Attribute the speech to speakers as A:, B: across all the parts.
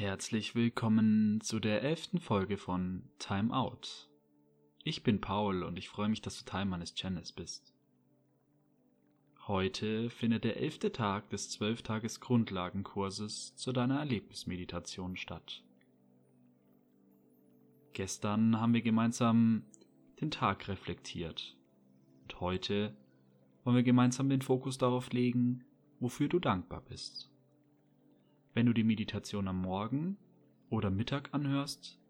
A: Herzlich willkommen zu der elften Folge von Time Out. Ich bin Paul und ich freue mich, dass du Teil meines Channels bist. Heute findet der elfte Tag des zwölftages Grundlagenkurses zu deiner Erlebnismeditation statt. Gestern haben wir gemeinsam den Tag reflektiert und heute wollen wir gemeinsam den Fokus darauf legen, wofür du dankbar bist. Wenn du die Meditation am Morgen oder Mittag anhörst,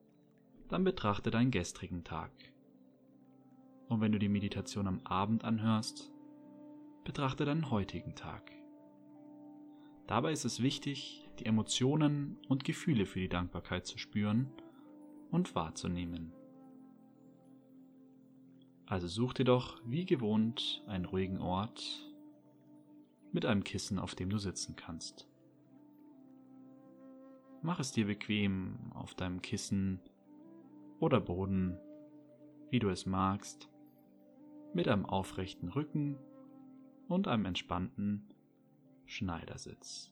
A: dann betrachte deinen gestrigen Tag. Und wenn du die Meditation am Abend anhörst, betrachte deinen heutigen Tag. Dabei ist es wichtig, die Emotionen und Gefühle für die Dankbarkeit zu spüren und wahrzunehmen. Also such dir doch wie gewohnt einen ruhigen Ort mit einem Kissen, auf dem du sitzen kannst. Mach es dir bequem auf deinem Kissen oder Boden, wie du es magst, mit einem aufrechten Rücken und einem entspannten Schneidersitz.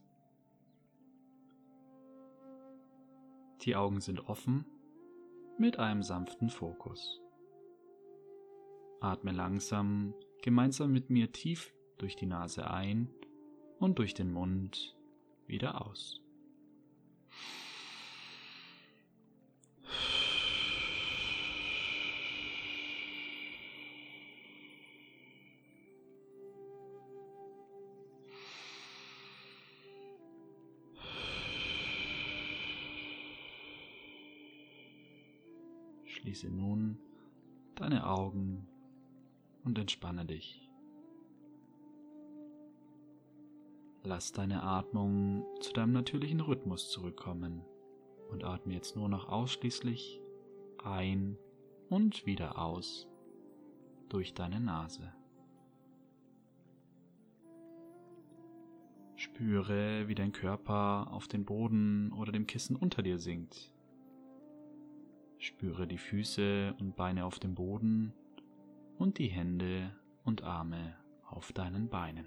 A: Die Augen sind offen mit einem sanften Fokus. Atme langsam gemeinsam mit mir tief durch die Nase ein und durch den Mund wieder aus. Schließe nun deine Augen und entspanne dich. Lass deine Atmung zu deinem natürlichen Rhythmus zurückkommen und atme jetzt nur noch ausschließlich ein und wieder aus durch deine Nase. Spüre, wie dein Körper auf den Boden oder dem Kissen unter dir sinkt. Spüre die Füße und Beine auf dem Boden und die Hände und Arme auf deinen Beinen.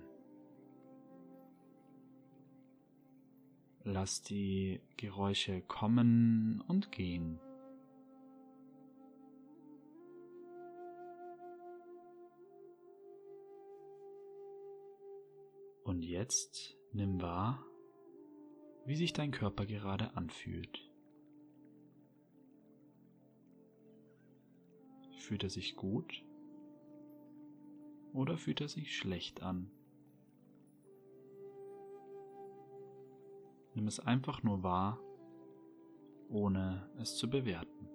A: Lass die Geräusche kommen und gehen. Und jetzt nimm wahr, wie sich dein Körper gerade anfühlt. Fühlt er sich gut oder fühlt er sich schlecht an? Nimm es einfach nur wahr, ohne es zu bewerten.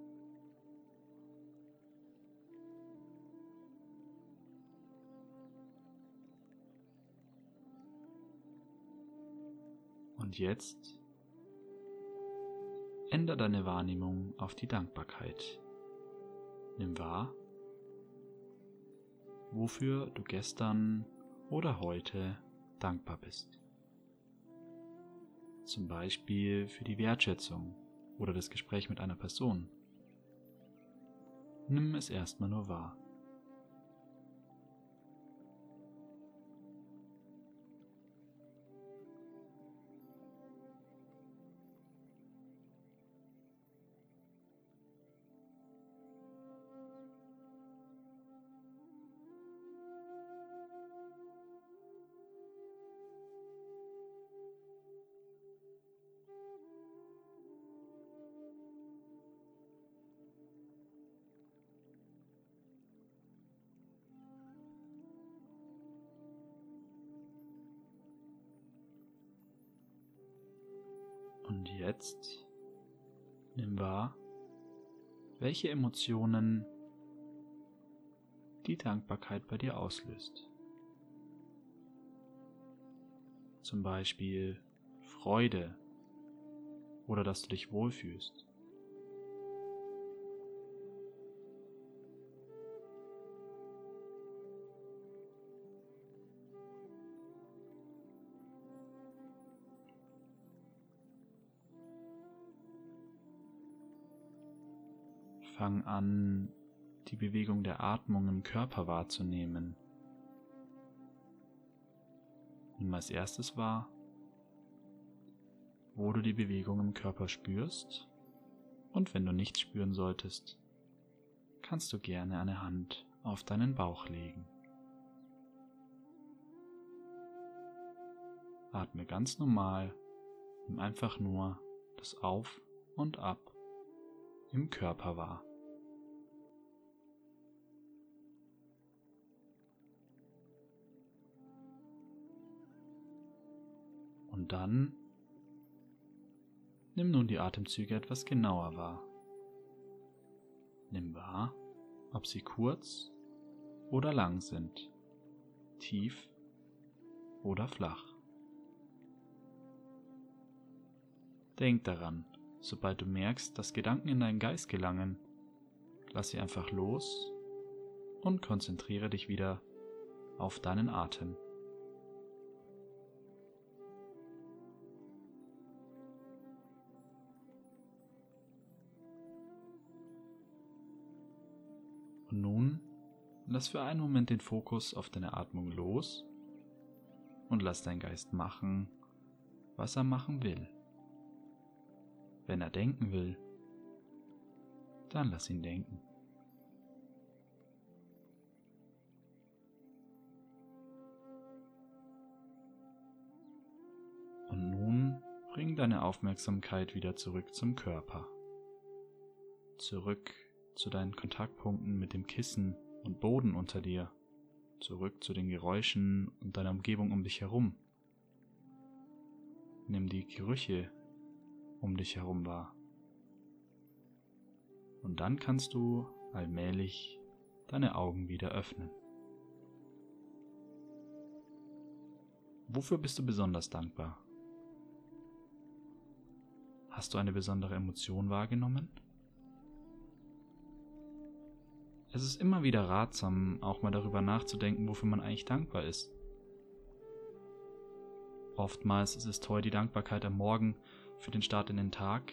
A: Und jetzt ändere deine Wahrnehmung auf die Dankbarkeit. Nimm wahr, wofür du gestern oder heute dankbar bist. Zum Beispiel für die Wertschätzung oder das Gespräch mit einer Person. Nimm es erstmal nur wahr. Und jetzt nimm wahr, welche Emotionen die Dankbarkeit bei dir auslöst. Zum Beispiel Freude oder dass du dich wohlfühlst. Fang an, die Bewegung der Atmung im Körper wahrzunehmen. Nimm als erstes wahr, wo du die Bewegung im Körper spürst und wenn du nichts spüren solltest, kannst du gerne eine Hand auf deinen Bauch legen. Atme ganz normal, nimm einfach nur das Auf und Ab im Körper wahr. Und dann nimm nun die Atemzüge etwas genauer wahr. Nimm wahr, ob sie kurz oder lang sind, tief oder flach. Denk daran, sobald du merkst, dass Gedanken in deinen Geist gelangen, lass sie einfach los und konzentriere dich wieder auf deinen Atem. Und nun lass für einen Moment den Fokus auf deine Atmung los und lass dein Geist machen, was er machen will. Wenn er denken will, dann lass ihn denken. Und nun bring deine Aufmerksamkeit wieder zurück zum Körper. Zurück zu deinen Kontaktpunkten mit dem Kissen und Boden unter dir. Zurück zu den Geräuschen und deiner Umgebung um dich herum. Nimm die Gerüche um dich herum wahr. Und dann kannst du allmählich deine Augen wieder öffnen. Wofür bist du besonders dankbar? Hast du eine besondere Emotion wahrgenommen? Es ist immer wieder ratsam, auch mal darüber nachzudenken, wofür man eigentlich dankbar ist. Oftmals ist es toll, die Dankbarkeit am Morgen für den Start in den Tag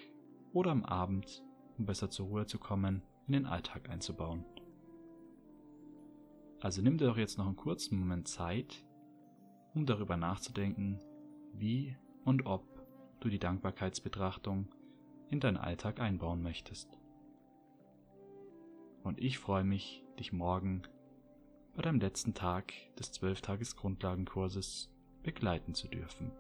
A: oder am Abend, um besser zur Ruhe zu kommen, in den Alltag einzubauen. Also nimm dir doch jetzt noch einen kurzen Moment Zeit, um darüber nachzudenken, wie und ob du die Dankbarkeitsbetrachtung in deinen Alltag einbauen möchtest. Und ich freue mich, dich morgen bei deinem letzten Tag des 12-Tages-Grundlagenkurses begleiten zu dürfen.